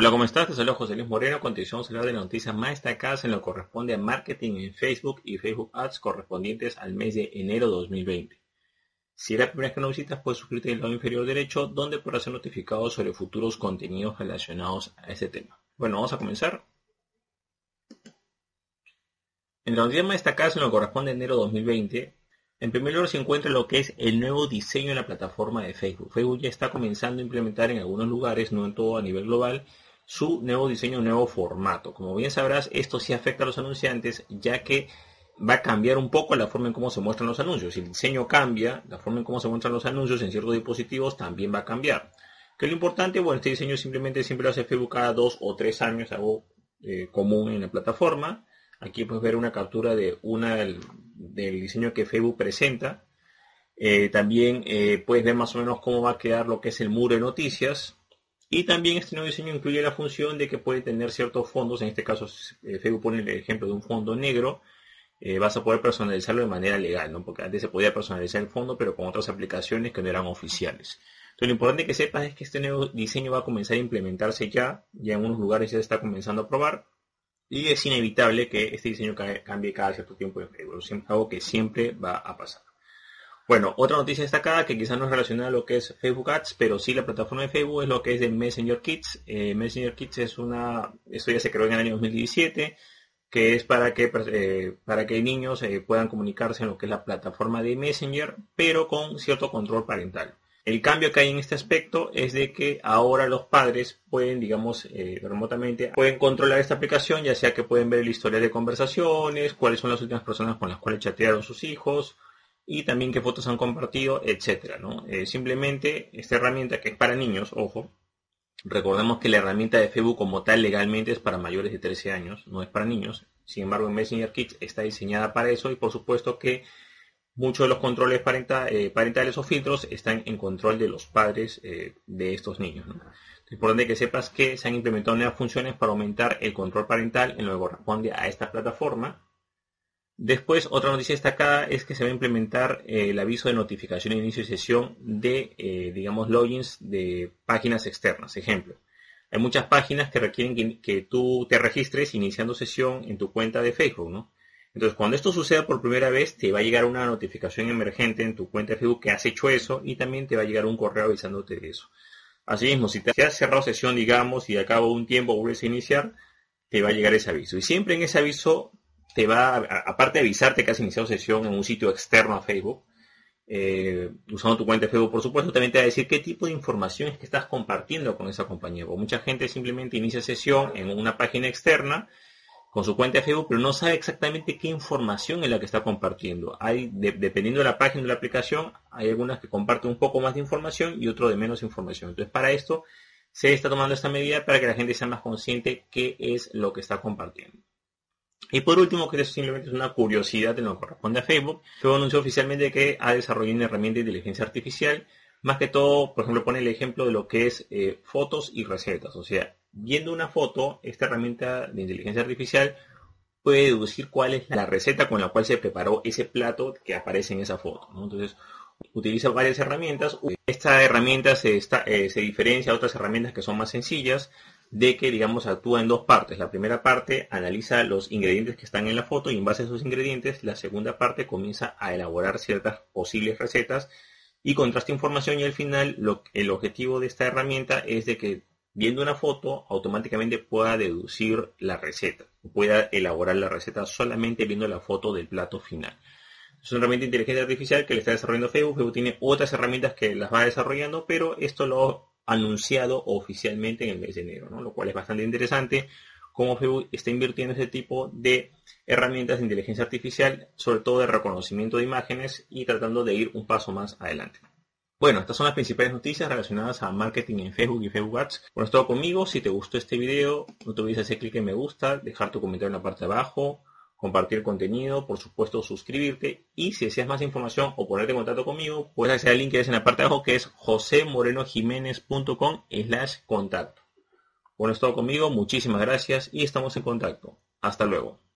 Hola, ¿cómo estás? Te saludo José Luis Moreno. Continuamos a hablar de las noticias más destacadas en lo que corresponde a marketing en Facebook y Facebook Ads correspondientes al mes de enero 2020. Si es la primera vez que nos visitas, puedes suscribirte el lado inferior derecho, donde podrás ser notificado sobre futuros contenidos relacionados a este tema. Bueno, vamos a comenzar. En las noticias más destacadas en lo que corresponde a enero 2020, en primer lugar se encuentra lo que es el nuevo diseño de la plataforma de Facebook. Facebook ya está comenzando a implementar en algunos lugares, no en todo a nivel global, su nuevo diseño, nuevo formato. Como bien sabrás, esto sí afecta a los anunciantes, ya que va a cambiar un poco la forma en cómo se muestran los anuncios. Si el diseño cambia, la forma en cómo se muestran los anuncios en ciertos dispositivos también va a cambiar. ¿Qué es lo importante? Bueno, este diseño simplemente siempre lo hace Facebook cada dos o tres años, algo eh, común en la plataforma. Aquí puedes ver una captura de una del, diseño que Facebook presenta. Eh, también eh, puedes ver más o menos cómo va a quedar lo que es el muro de noticias. Y también este nuevo diseño incluye la función de que puede tener ciertos fondos. En este caso, eh, Facebook pone el ejemplo de un fondo negro. vas a poder personalizarlo de manera legal, ¿no? Porque antes se podía personalizar el fondo, pero con otras aplicaciones que no eran oficiales. Entonces, lo importante que sepas es que este nuevo diseño va a comenzar a implementarse ya. Ya en unos lugares ya se está comenzando a probar y es inevitable que este diseño cambie cada cierto tiempo en Facebook. Algo que siempre va a pasar. Bueno, otra noticia destacada que quizás no es relacionada a lo que es Facebook Ads, pero sí la plataforma de Facebook es lo que es de Messenger Kids. Eh, Messenger Kids es una, esto ya se creó en el año 2017, que es para que, eh, para que niños eh, puedan comunicarse en lo que es la plataforma de Messenger, pero con cierto control parental. El cambio que hay en este aspecto es de que ahora los padres pueden, digamos, remotamente, pueden controlar esta aplicación, ya sea que pueden ver el historial de conversaciones, cuáles son las últimas personas con las cuales chatearon sus hijos y también qué fotos han compartido, etcétera, ¿no? Eh, simplemente esta herramienta que es para niños, ojo, recordemos que la herramienta de Facebook como tal legalmente es para mayores de 13 años, no es para niños. Sin embargo, Messenger Kids está diseñada para eso y por supuesto que muchos de los controles eh, parentales o filtros están en control de los padres eh, de estos niños. Es importante que sepas que se han implementado nuevas funciones para aumentar el control parental en lo que corresponde a esta plataforma. Después, otra noticia destacada es que se va a implementar eh, el aviso de notificación de inicio de sesión de, digamos, logins de páginas externas. Ejemplo, hay muchas páginas que requieren que, que, tú te registres iniciando sesión en tu cuenta de Facebook, ¿no? Entonces, cuando esto suceda por primera vez, te va a llegar una notificación emergente en tu cuenta de Facebook que has hecho eso y también te va a llegar un correo avisándote de eso. Asimismo, si te has cerrado sesión, digamos, y a cabo de un tiempo vuelves a iniciar, te va a llegar ese aviso. Y siempre en ese aviso te va, aparte de avisarte que has iniciado sesión en un sitio externo a Facebook, eh, usando tu cuenta de Facebook, por supuesto, también te va a decir qué tipo de información es que estás compartiendo con esa compañía. Mucha gente simplemente inicia sesión en una página externa con su cuenta de Facebook, pero no sabe exactamente qué información es la que está compartiendo. Hay, dependiendo de la página de la aplicación, hay algunas que comparten un poco más de información y otro de menos información. Entonces, para esto se está tomando esta medida para que la gente sea más consciente qué es lo que está compartiendo. Y por último, que esto simplemente es una curiosidad en lo que corresponde a Facebook, Facebook anunció oficialmente que ha desarrollado una herramienta de inteligencia artificial más que todo, por ejemplo, pone el ejemplo de lo que es eh, fotos y recetas. O sea, viendo una foto, esta herramienta de inteligencia artificial puede deducir cuál es la receta con la cual se preparó ese plato que aparece en esa foto. Entonces, utiliza varias herramientas. Esta herramienta se, eh, se diferencia a otras herramientas que son más sencillas de que, digamos, actúa en dos partes. La primera parte analiza los ingredientes que están en la foto y en base a esos ingredientes, la segunda parte comienza a elaborar ciertas posibles recetas y contrasta información y al final el objetivo de esta herramienta es de que viendo una foto automáticamente pueda deducir la receta, pueda elaborar la receta solamente viendo la foto del plato final. Es una herramienta de inteligencia artificial que le está desarrollando Facebook. Facebook tiene otras herramientas que las va desarrollando, pero esto lo anunciado oficialmente en el mes de enero, lo cual es bastante interesante cómo Facebook está invirtiendo ese tipo de herramientas de inteligencia artificial, sobre todo de reconocimiento de imágenes y tratando de ir un paso más adelante. Bueno, estas son las principales noticias relacionadas a marketing en Facebook y Facebook Ads. Bueno, es todo conmigo. Si te gustó este video, no te olvides hacer clic en me gusta, dejar tu comentario en la parte de abajo, compartir contenido, por supuesto suscribirte y si deseas más información o ponerte en contacto conmigo, puedes acceder al link que es en la parte de abajo que es josemorenojiménez.com slash contacto. Bueno, es todo conmigo, muchísimas gracias y estamos en contacto. Hasta luego.